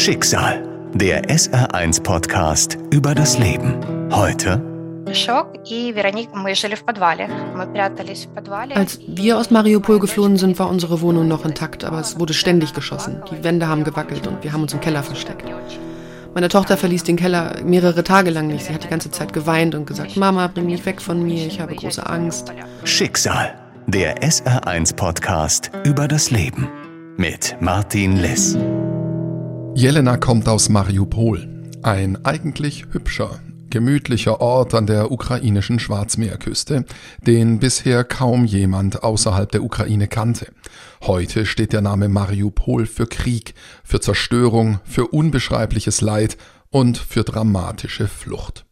Schicksal, der SR1-Podcast über das Leben. Heute. Als wir aus Mariupol geflohen sind, war unsere Wohnung noch intakt, aber es wurde ständig geschossen. Die Wände haben gewackelt und wir haben uns im Keller versteckt. Meine Tochter verließ den Keller mehrere Tage lang nicht. Sie hat die ganze Zeit geweint und gesagt, Mama, bring mich weg von mir, ich habe große Angst. Schicksal, der SR1-Podcast über das Leben mit Martin Liss. Jelena kommt aus Mariupol, ein eigentlich hübscher, gemütlicher Ort an der ukrainischen Schwarzmeerküste, den bisher kaum jemand außerhalb der Ukraine kannte. Heute steht der Name Mariupol für Krieg, für Zerstörung, für unbeschreibliches Leid und für dramatische Flucht.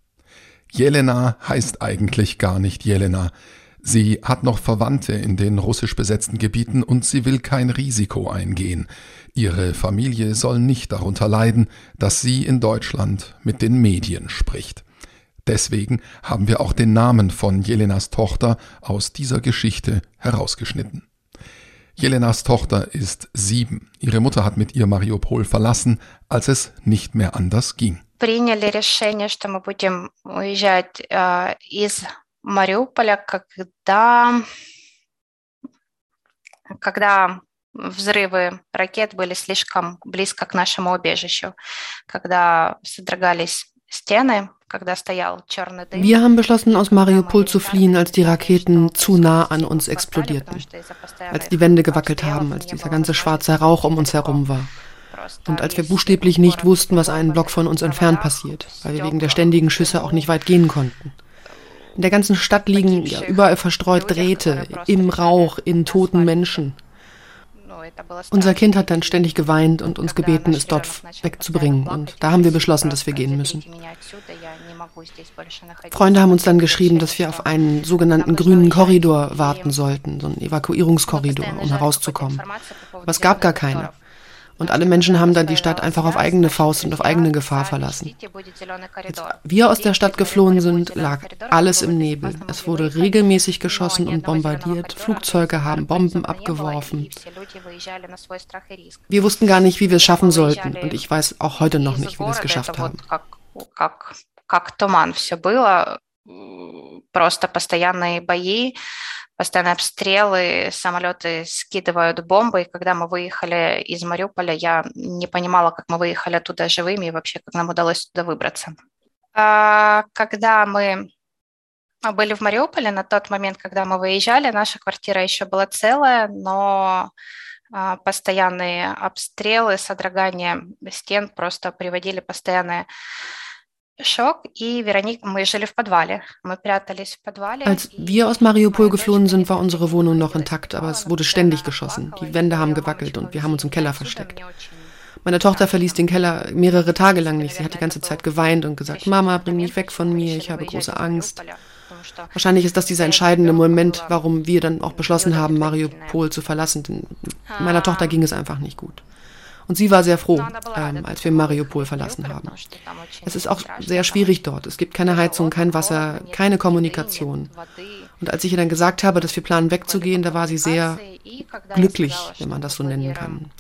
Jelena heißt eigentlich gar nicht Jelena. Sie hat noch Verwandte in den russisch besetzten Gebieten und sie will kein Risiko eingehen. Ihre Familie soll nicht darunter leiden, dass sie in Deutschland mit den Medien spricht. Deswegen haben wir auch den Namen von Jelenas Tochter aus dieser Geschichte herausgeschnitten. Jelenas Tochter ist sieben. Ihre Mutter hat mit ihr Mariupol verlassen, als es nicht mehr anders ging. Приняли решение, что мы будем уезжать э, из Мариуполя, когда, когда взрывы ракет были слишком близко к нашему убежищу, когда содрогались стены, Wir haben beschlossen, aus Mariupol zu fliehen, als die Raketen zu nah an uns explodierten, als die Wände gewackelt haben, als dieser ganze schwarze Rauch um uns herum war. Und als wir buchstäblich nicht wussten, was einen Block von uns entfernt passiert, weil wir wegen der ständigen Schüsse auch nicht weit gehen konnten. In der ganzen Stadt liegen ja, überall verstreut Drähte, im Rauch, in toten Menschen. Unser Kind hat dann ständig geweint und uns gebeten, es dort wegzubringen. Und da haben wir beschlossen, dass wir gehen müssen. Freunde haben uns dann geschrieben, dass wir auf einen sogenannten grünen Korridor warten sollten, so einen Evakuierungskorridor, um herauszukommen. Aber es gab gar keine. Und alle Menschen haben dann die Stadt einfach auf eigene Faust und auf eigene Gefahr verlassen. Als wir aus der Stadt geflohen sind, lag alles im Nebel. Es wurde regelmäßig geschossen und bombardiert. Flugzeuge haben Bomben abgeworfen. Wir wussten gar nicht, wie wir es schaffen sollten. Und ich weiß auch heute noch nicht, wie wir es geschafft haben. Как туман все было, просто постоянные бои, постоянные обстрелы, самолеты скидывают бомбы. И когда мы выехали из Мариуполя, я не понимала, как мы выехали оттуда живыми и вообще, как нам удалось туда выбраться. Когда мы были в Мариуполе, на тот момент, когда мы выезжали, наша квартира еще была целая, но постоянные обстрелы, содрогание стен просто приводили постоянные Als wir aus Mariupol geflohen sind, war unsere Wohnung noch intakt, aber es wurde ständig geschossen. Die Wände haben gewackelt und wir haben uns im Keller versteckt. Meine Tochter verließ den Keller mehrere Tage lang nicht. Sie hat die ganze Zeit geweint und gesagt, Mama, bring mich weg von mir, ich habe große Angst. Wahrscheinlich ist das dieser entscheidende Moment, warum wir dann auch beschlossen haben, Mariupol zu verlassen. Denn meiner Tochter ging es einfach nicht gut. Und sie war sehr froh, ähm, als wir Mariupol verlassen haben. Es ist auch sehr schwierig dort. Es gibt keine Heizung, kein Wasser, keine Kommunikation. Und als ich ihr dann gesagt habe, dass wir planen wegzugehen, da war sie sehr glücklich, wenn man das so nennen kann.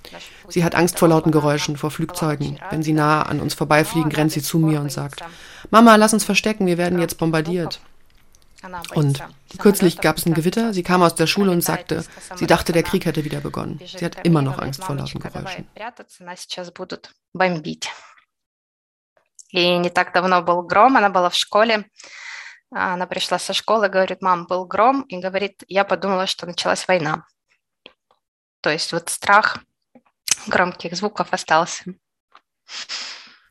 Sie hat Angst vor lauten Geräuschen, vor Flugzeugen. Wenn sie nah an uns vorbeifliegen, rennt sie zu mir und sagt, Mama, lass uns verstecken, wir werden jetzt bombardiert. Und kürzlich gab es ein Gewitter. Sie kam aus der Schule und sagte, sie dachte, der Krieg hätte wieder begonnen. Sie hat immer noch Angst vor lauten Geräuschen. И не так давно был гром, она была в школе. Она пришла со школы, говорит, мам, был гром, и говорит, я подумала, что началась война. То есть вот страх громких звуков остался.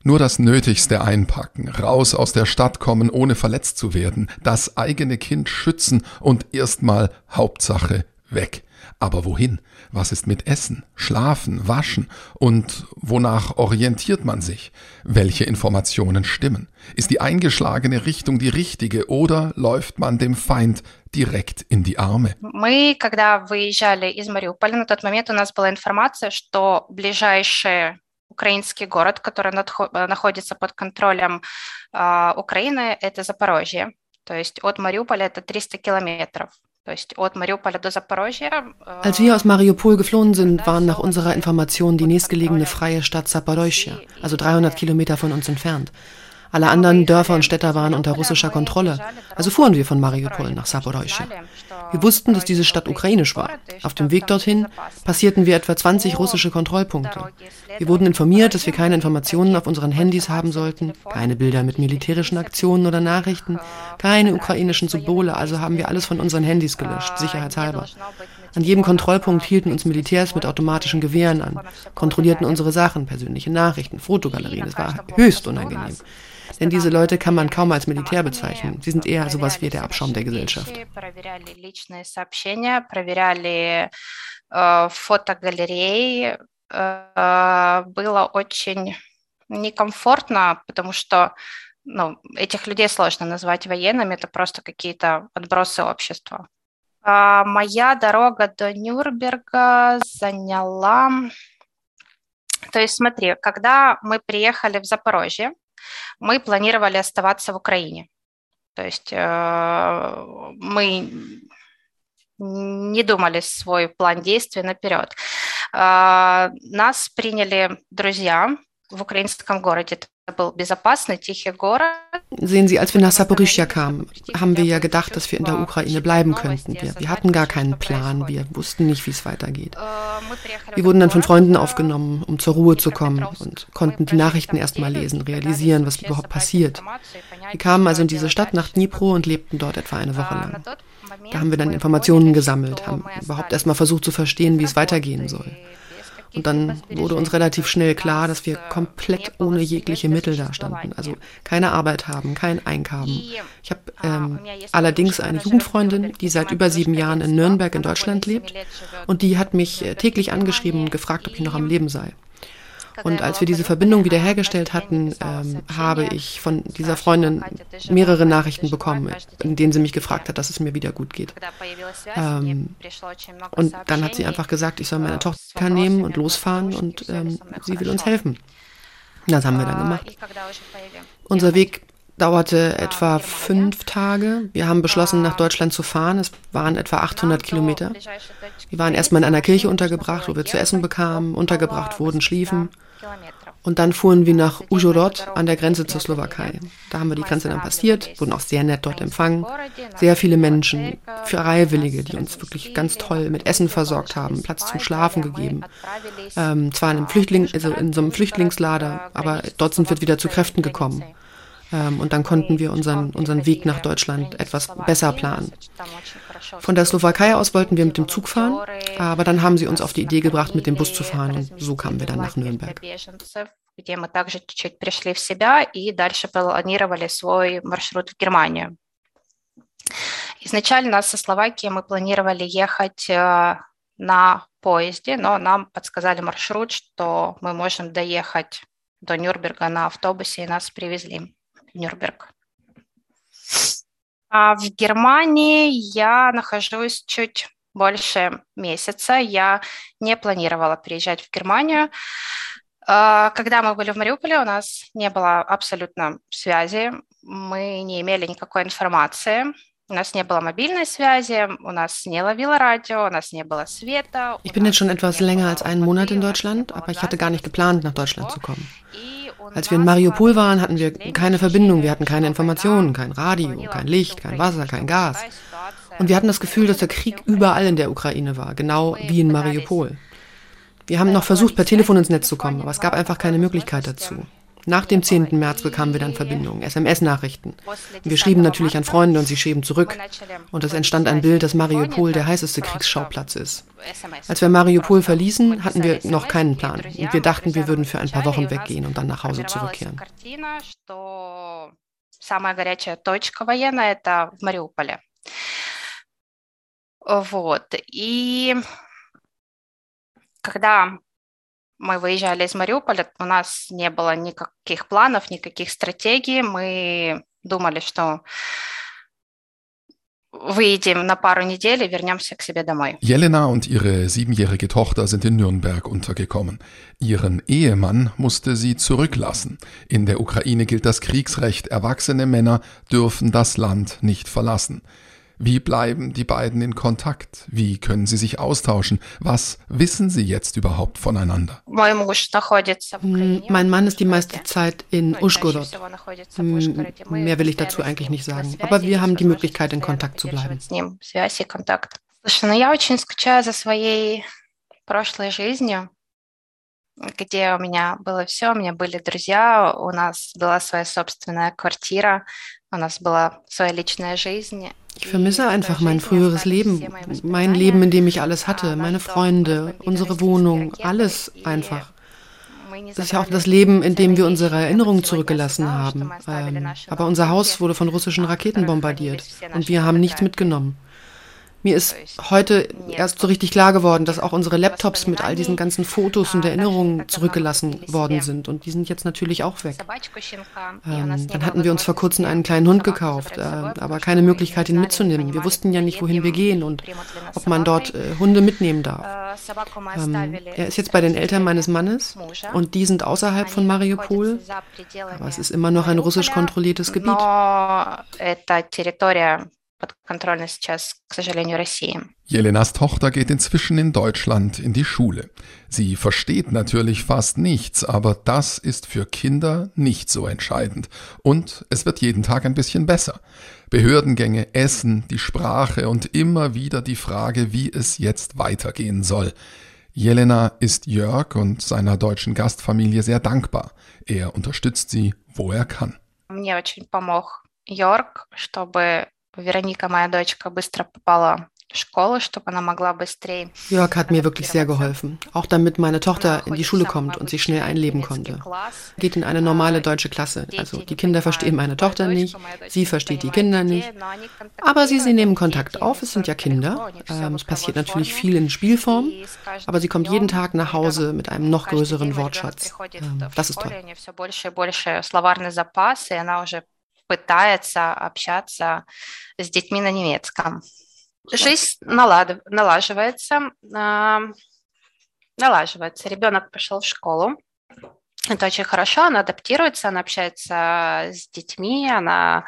Nur das Nötigste einpacken, raus aus der Stadt kommen, ohne verletzt zu werden, das eigene Kind schützen und erstmal Hauptsache weg. Aber wohin? Was ist mit Essen, Schlafen, Waschen? Und wonach orientiert man sich? Welche Informationen stimmen? Ist die eingeschlagene Richtung die richtige oder läuft man dem Feind direkt in die Arme? Мы, когда выезжали из Мариуполя, на тот момент у нас была информация, что ближайшее украинский город, который находится под контролем Украины, это Запорожье. То есть от Мариуполя это 300 километров. Als wir aus Mariupol geflohen sind, waren nach unserer Information die nächstgelegene freie Stadt Saporoschja, also 300 Kilometer von uns entfernt. Alle anderen Dörfer und Städte waren unter russischer Kontrolle. Also fuhren wir von Mariupol nach Saporoschja. Wir wussten, dass diese Stadt ukrainisch war. Auf dem Weg dorthin passierten wir etwa 20 russische Kontrollpunkte. Wir wurden informiert, dass wir keine Informationen auf unseren Handys haben sollten, keine Bilder mit militärischen Aktionen oder Nachrichten, keine ukrainischen Symbole, also haben wir alles von unseren Handys gelöscht, sicherheitshalber. An jedem Kontrollpunkt hielten uns Militärs mit automatischen Gewehren an, kontrollierten unsere Sachen, persönliche Nachrichten, Fotogalerien. Es war höchst unangenehm. Denn diese Leute kann man kaum als Militär bezeichnen. Sie sind eher sowas wie der Abschaum der Gesellschaft. фотогалерей было очень некомфортно, потому что ну, этих людей сложно назвать военными, это просто какие-то отбросы общества. Моя дорога до Нюрнберга заняла... То есть смотри, когда мы приехали в Запорожье, мы планировали оставаться в Украине. То есть э, мы не думали свой план действий наперед. Э, нас приняли друзья в украинском городе. Sehen Sie, als wir nach Saporischja kamen, haben wir ja gedacht, dass wir in der Ukraine bleiben könnten. Wir, wir hatten gar keinen Plan, wir wussten nicht, wie es weitergeht. Wir wurden dann von Freunden aufgenommen, um zur Ruhe zu kommen und konnten die Nachrichten erst mal lesen, realisieren, was überhaupt passiert. Wir kamen also in diese Stadt nach Dnipro und lebten dort etwa eine Woche lang. Da haben wir dann Informationen gesammelt, haben überhaupt erst mal versucht zu verstehen, wie es weitergehen soll. Und dann wurde uns relativ schnell klar, dass wir komplett ohne jegliche Mittel dastanden. Also keine Arbeit haben, kein Einkommen. Ich habe ähm, allerdings eine Jugendfreundin, die seit über sieben Jahren in Nürnberg in Deutschland lebt. Und die hat mich täglich angeschrieben und gefragt, ob ich noch am Leben sei. Und als wir diese Verbindung wiederhergestellt hatten, ähm, habe ich von dieser Freundin mehrere Nachrichten bekommen, in denen sie mich gefragt hat, dass es mir wieder gut geht. Ähm, und dann hat sie einfach gesagt, ich soll meine Tochter nehmen und losfahren und ähm, sie will uns helfen. Das haben wir dann gemacht. Unser Weg dauerte etwa fünf Tage. Wir haben beschlossen, nach Deutschland zu fahren. Es waren etwa 800 Kilometer. Wir waren erstmal in einer Kirche untergebracht, wo wir zu essen bekamen, untergebracht wurden, schliefen. Und dann fuhren wir nach Ujorod an der Grenze zur Slowakei. Da haben wir die Grenze dann passiert, wurden auch sehr nett dort empfangen. Sehr viele Menschen, Freiwillige, die uns wirklich ganz toll mit Essen versorgt haben, Platz zum Schlafen gegeben. Ähm, zwar in einem Flüchtling, also in so einem Flüchtlingslader, aber dort sind wir wieder zu Kräften gekommen. Ähm, und dann konnten wir unseren, unseren Weg nach Deutschland etwas besser planen. Von der Slowakei aus wollten wir mit dem Zug fahren, aber dann haben sie uns auf die Idee gebracht, mit dem Bus zu fahren und so kamen wir dann nach Nürnberg. где мы также чуть-чуть пришли в себя и дальше планировали свой маршрут в Германию. Изначально со Словакии мы планировали ехать на поезде, но нам подсказали маршрут, что мы можем доехать до Нюрнберга на автобусе, и нас привезли в Нюрнберг. А в Германии я нахожусь чуть больше месяца. Я не планировала приезжать в Германию. Когда мы были в Мариуполе, у нас не было абсолютно связи, мы не имели никакой информации. У нас не было мобильной связи, у нас не ловило радио, у нас не было света. Ich bin jetzt schon etwas länger als einen Monat in Deutschland, aber ich hatte gar nicht geplant, nach Deutschland zu kommen. Als wir in Mariupol waren, hatten wir keine Verbindung, wir hatten keine Informationen, kein Radio, kein Licht, kein Wasser, kein Gas. Und wir hatten das Gefühl, dass der Krieg überall in der Ukraine war, genau wie in Mariupol. Wir haben noch versucht, per Telefon ins Netz zu kommen, aber es gab einfach keine Möglichkeit dazu. Nach dem 10. März bekamen wir dann Verbindungen, SMS-Nachrichten. Wir schrieben natürlich an Freunde und sie schrieben zurück. Und es entstand ein Bild, dass Mariupol der heißeste Kriegsschauplatz ist. Als wir Mariupol verließen, hatten wir noch keinen Plan. Und wir dachten, wir würden für ein paar Wochen weggehen und dann nach Hause zurückkehren. Самая горячая точка военная – это в Мариуполе. Вот. И когда мы выезжали из Мариуполя, у нас не было никаких планов, никаких стратегий. Мы думали, что выйдем на пару недель и вернемся к себе домой. Jelena und ihre siebenjährige Tochter sind in Nürnberg untergekommen. Ihren Ehemann musste sie zurücklassen. In der Ukraine gilt das Kriegsrecht. Erwachsene Männer dürfen das Land nicht verlassen. Wie bleiben die beiden in Kontakt? Wie können sie sich austauschen? Was wissen sie jetzt überhaupt voneinander? Hm, mein Mann ist die meiste Zeit in Uschgorod. Hm, mehr will ich dazu eigentlich nicht sagen. Aber wir haben die Möglichkeit, in Kontakt zu bleiben. Я очень скучаю за своей прошлой жизнью, где у меня было все, у меня были друзья, у нас была своя собственная квартира, у нас была своя личная жизнь. Ich vermisse einfach mein früheres Leben, mein Leben, in dem ich alles hatte, meine Freunde, unsere Wohnung, alles einfach. Das ist ja auch das Leben, in dem wir unsere Erinnerungen zurückgelassen haben. Ähm, aber unser Haus wurde von russischen Raketen bombardiert und wir haben nichts mitgenommen. Mir ist heute erst so richtig klar geworden, dass auch unsere Laptops mit all diesen ganzen Fotos und Erinnerungen zurückgelassen worden sind. Und die sind jetzt natürlich auch weg. Ähm, dann hatten wir uns vor kurzem einen kleinen Hund gekauft, äh, aber keine Möglichkeit, ihn mitzunehmen. Wir wussten ja nicht, wohin wir gehen und ob man dort äh, Hunde mitnehmen darf. Ähm, er ist jetzt bei den Eltern meines Mannes und die sind außerhalb von Mariupol. Aber es ist immer noch ein russisch kontrolliertes Gebiet подконтрольна сейчас, к сожалению, России. Jelenas Tochter geht inzwischen in Deutschland in die Schule. Sie versteht natürlich fast nichts, aber das ist für Kinder nicht so entscheidend. Und es wird jeden Tag ein bisschen besser. Behördengänge, Essen, die Sprache und immer wieder die Frage, wie es jetzt weitergehen soll. Jelena ist Jörg und seiner deutschen Gastfamilie sehr dankbar. Er unterstützt sie, wo er kann. Мне очень помог Йорк, чтобы Вероника, моя дочка, быстро попала Jörg hat mir wirklich sehr geholfen, auch damit meine Tochter in die Schule kommt und sich schnell einleben konnte. Geht in eine normale deutsche Klasse, also die Kinder verstehen meine Tochter nicht, sie versteht die Kinder nicht, aber sie, sie nehmen Kontakt auf, es sind ja Kinder. Ähm, es passiert natürlich viel in Spielform, aber sie kommt jeden Tag nach Hause mit einem noch größeren Wortschatz. Ähm, das ist toll Пытается общаться с детьми на немецком. Жизнь налад, налаживается, э, налаживается. Ребенок пошел в школу. Это очень хорошо, она адаптируется, она общается с детьми, она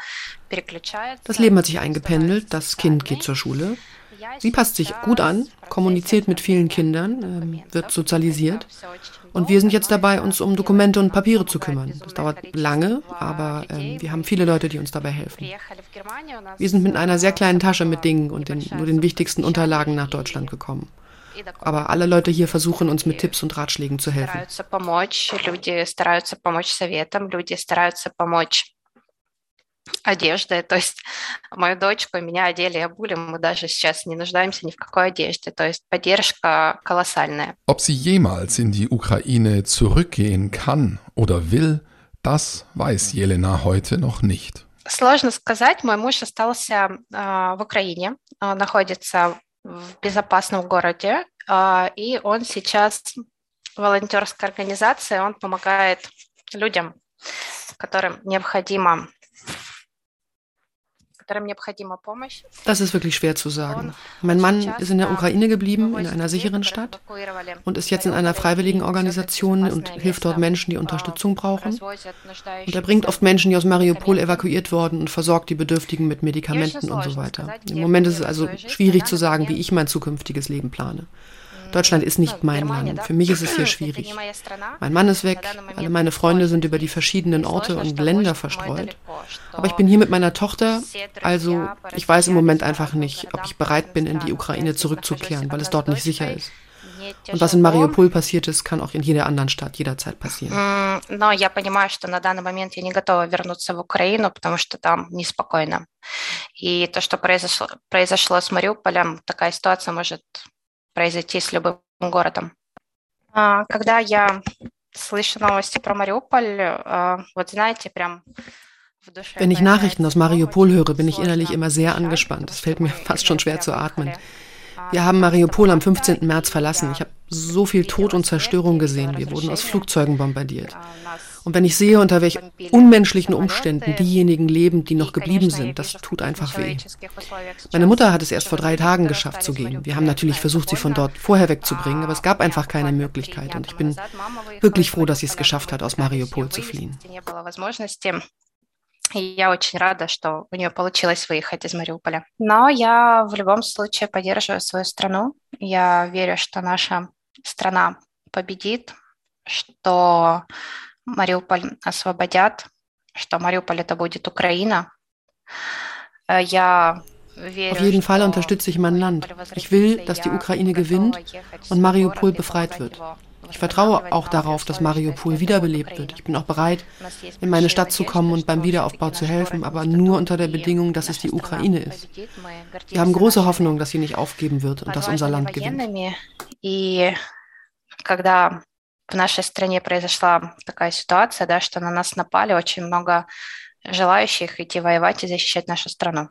переключается. Das Leben hat sich eingependelt, das Kind geht zur Schule. Sie passt sich gut an, kommuniziert mit vielen Kindern, äh, wird sozialisiert. Und wir sind jetzt dabei, uns um Dokumente und Papiere zu kümmern. Das dauert lange, aber äh, wir haben viele Leute, die uns dabei helfen. Wir sind mit einer sehr kleinen Tasche mit Dingen und den, nur den wichtigsten Unterlagen nach Deutschland gekommen. Aber alle Leute hier versuchen uns mit Tipps und Ratschlägen zu helfen. Одежды. То есть мою дочку и меня одели и обули. Мы даже сейчас не нуждаемся ни в какой одежде. То есть поддержка колоссальная. Ob sie jemals in die Ukraine zurückgehen kann oder will, das weiß Jelena heute noch nicht. Сложно сказать. Мой муж остался э, в Украине, э, находится в безопасном городе, э, и он сейчас в волонтерской организации, он помогает людям, которым необходимо Das ist wirklich schwer zu sagen. Mein Mann ist in der Ukraine geblieben, in einer sicheren Stadt und ist jetzt in einer freiwilligen Organisation und hilft dort Menschen, die Unterstützung brauchen. Und er bringt oft Menschen, die aus Mariupol evakuiert wurden und versorgt die Bedürftigen mit Medikamenten und so weiter. Im Moment ist es also schwierig zu sagen, wie ich mein zukünftiges Leben plane. Deutschland ist nicht mein Land. Für mich ist es hier schwierig. Mein Mann ist weg, alle meine Freunde sind über die verschiedenen Orte und Länder verstreut. Aber ich bin hier mit meiner Tochter, also ich weiß im Moment einfach nicht, ob ich bereit bin, in die Ukraine zurückzukehren, weil es dort nicht sicher ist. Und was in Mariupol passiert ist, kann auch in jeder anderen Stadt jederzeit passieren. Но я понимаю, что на данный момент я не готова вернуться в Украину, потому что там неспокойно. И то, что произошло, произошло с Мариуполем, такая ситуация может произойти с любым городом. Когда я слышу новости про Мариуполь, вот знаете, прям Wenn ich Nachrichten aus Mariupol höre, bin ich innerlich immer sehr angespannt. Es fällt mir fast schon schwer zu atmen. Wir haben Mariupol am 15. März verlassen. Ich habe so viel Tod und Zerstörung gesehen. Wir wurden aus Flugzeugen bombardiert. Und wenn ich sehe, unter welch unmenschlichen Umständen diejenigen leben, die noch geblieben sind, das tut einfach weh. Meine Mutter hat es erst vor drei Tagen geschafft zu gehen. Wir haben natürlich versucht, sie von dort vorher wegzubringen, aber es gab einfach keine Möglichkeit. Und ich bin wirklich froh, dass sie es geschafft hat, aus Mariupol zu fliehen. И я очень рада, что у нее получилось выехать из Мариуполя. Но я в любом случае поддерживаю свою страну. Я верю, что наша страна победит, что Мариуполь освободят, что Мариуполь это будет Украина. Я Auf jeden Fall unterstütze ich mein Land. Ich will, dass die Ukraine gewinnt und Mariupol befreit wird. Ich vertraue auch darauf, dass Mariupol wiederbelebt wird. Ich bin auch bereit, in meine Stadt zu kommen und beim Wiederaufbau zu helfen, aber nur unter der Bedingung, dass es die Ukraine ist. Wir haben große Hoffnung, dass sie nicht aufgeben wird und dass unser Land gewinnt. В нашей стране произошла такая ситуация, да, что на нас напали очень много желающих идти воевать и защищать нашу страну.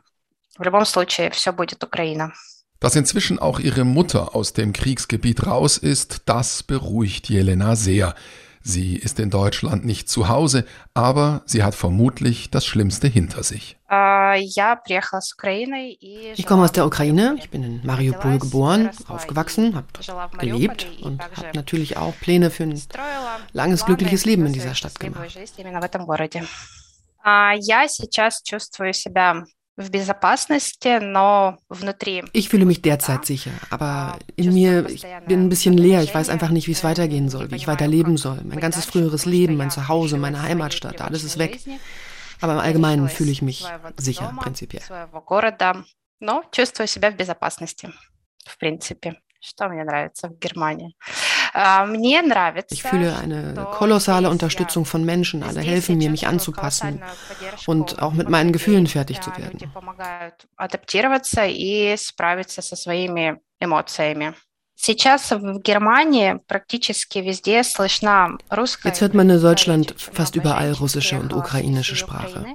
В любом случае, все будет Украина. Dass inzwischen auch ihre Mutter aus dem Kriegsgebiet raus ist, das beruhigt Jelena sehr. Sie ist in Deutschland nicht zu Hause, aber sie hat vermutlich das Schlimmste hinter sich. Ich komme aus der Ukraine, ich bin in Mariupol geboren, aufgewachsen, habe gelebt und habe natürlich auch Pläne für ein langes, glückliches Leben in dieser Stadt gemacht. Я сейчас чувствую себя ich fühle mich derzeit sicher, aber in mir, ich bin ein bisschen leer. Ich weiß einfach nicht, wie es weitergehen soll, wie ich weiterleben soll. Mein ganzes früheres Leben, mein Zuhause, meine Heimatstadt, alles ist weg. Aber im Allgemeinen fühle ich mich sicher, prinzipiell. Но чувствую себя в безопасности, в принципе. Что мне нравится в Германии? Ich fühle eine kolossale Unterstützung von Menschen. Alle helfen mir, mich anzupassen und auch mit meinen Gefühlen fertig zu werden. Jetzt hört man in Deutschland fast überall russische und ukrainische Sprache.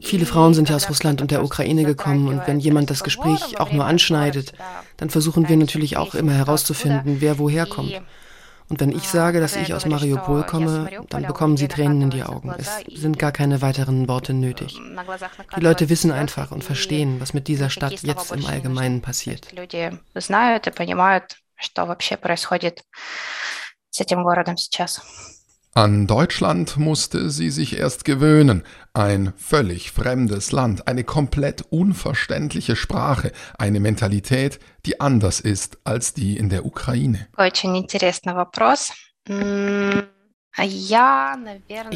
Viele Frauen sind ja aus Russland und der Ukraine gekommen und wenn jemand das Gespräch auch nur anschneidet, dann versuchen wir natürlich auch immer herauszufinden, wer woher kommt. Und wenn ich sage, dass ich aus Mariupol komme, dann bekommen sie Tränen in die Augen. Es sind gar keine weiteren Worte nötig. Die Leute wissen einfach und verstehen, was mit dieser Stadt jetzt im Allgemeinen passiert. с этим городом сейчас. An Deutschland musste sie sich erst gewöhnen. Ein völlig fremdes Land, eine komplett unverständliche Sprache, eine Mentalität, die anders ist als die in der Ukraine. Ich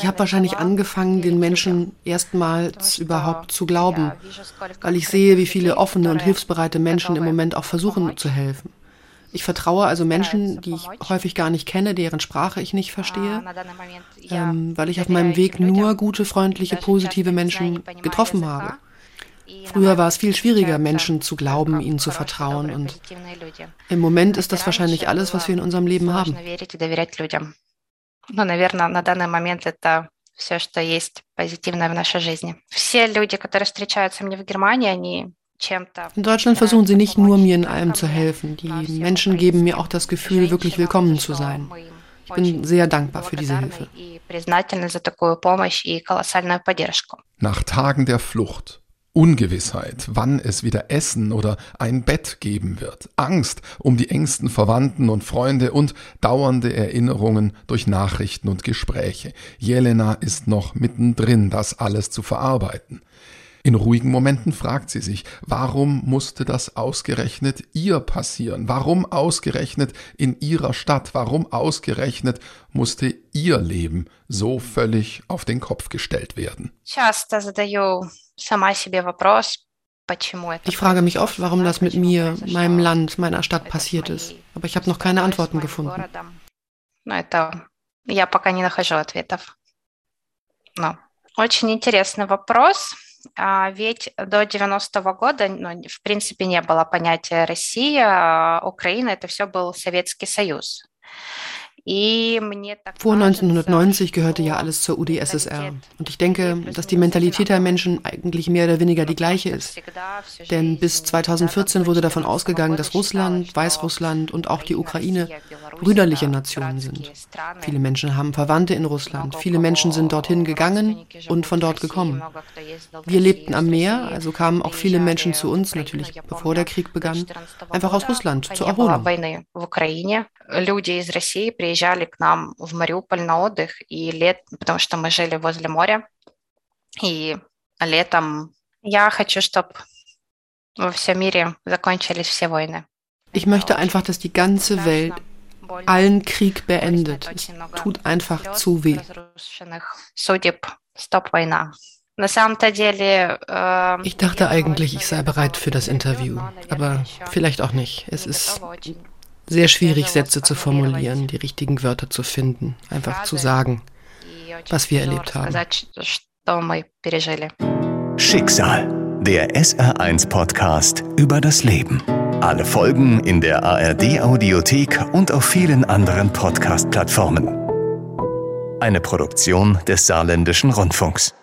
habe wahrscheinlich angefangen, den Menschen erstmals überhaupt zu glauben, weil ich sehe, wie viele offene und hilfsbereite Menschen im Moment auch versuchen zu helfen. Ich vertraue also Menschen, die ich häufig gar nicht kenne, deren Sprache ich nicht verstehe, ähm, weil ich auf meinem Weg nur gute, freundliche, positive Menschen getroffen habe. Früher war es viel schwieriger, Menschen zu glauben, ihnen zu vertrauen. Und im Moment ist das wahrscheinlich alles, was wir in unserem Leben haben. все, что есть позитивное в нашей жизни. Все люди, которые встречаются мне в Германии, они in Deutschland versuchen sie nicht nur mir in allem zu helfen. Die Menschen geben mir auch das Gefühl, wirklich willkommen zu sein. Ich bin sehr dankbar für diese Hilfe. Nach Tagen der Flucht, Ungewissheit, wann es wieder Essen oder ein Bett geben wird, Angst um die engsten Verwandten und Freunde und dauernde Erinnerungen durch Nachrichten und Gespräche. Jelena ist noch mittendrin, das alles zu verarbeiten. In ruhigen Momenten fragt sie sich, warum musste das ausgerechnet ihr passieren? Warum ausgerechnet in ihrer Stadt? Warum ausgerechnet musste ihr Leben so völlig auf den Kopf gestellt werden? Ich frage mich oft, warum das mit mir, meinem Land, meiner Stadt passiert ist. Aber ich habe noch keine Antworten gefunden. Я пока не нахожу ответов. Но очень интересный вопрос. Ведь до 90-го года, ну, в принципе, не было понятия Россия, Украина, это все был Советский Союз. Vor 1990 gehörte ja alles zur UdSSR. Und ich denke, dass die Mentalität der Menschen eigentlich mehr oder weniger die gleiche ist. Denn bis 2014 wurde davon ausgegangen, dass Russland, Weißrussland und auch die Ukraine brüderliche Nationen sind. Viele Menschen haben Verwandte in Russland. Viele Menschen sind dorthin gegangen und von dort gekommen. Wir lebten am Meer, also kamen auch viele Menschen zu uns, natürlich bevor der Krieg begann, einfach aus Russland zur Erholung приезжали к нам в Мариуполь на отдых, и лет, потому что мы жили возле моря, И летом я хочу, чтобы во всем мире закончились все войны. Ich möchte einfach, dass die ganze Welt allen Krieg beendet. Es tut einfach zu weh. Ich dachte eigentlich, ich sei bereit für das Interview, aber vielleicht auch nicht. Es ist sehr schwierig, Sätze zu formulieren, die richtigen Wörter zu finden, einfach zu sagen, was wir erlebt haben. Schicksal, der SR1-Podcast über das Leben. Alle Folgen in der ARD-Audiothek und auf vielen anderen Podcast-Plattformen. Eine Produktion des Saarländischen Rundfunks.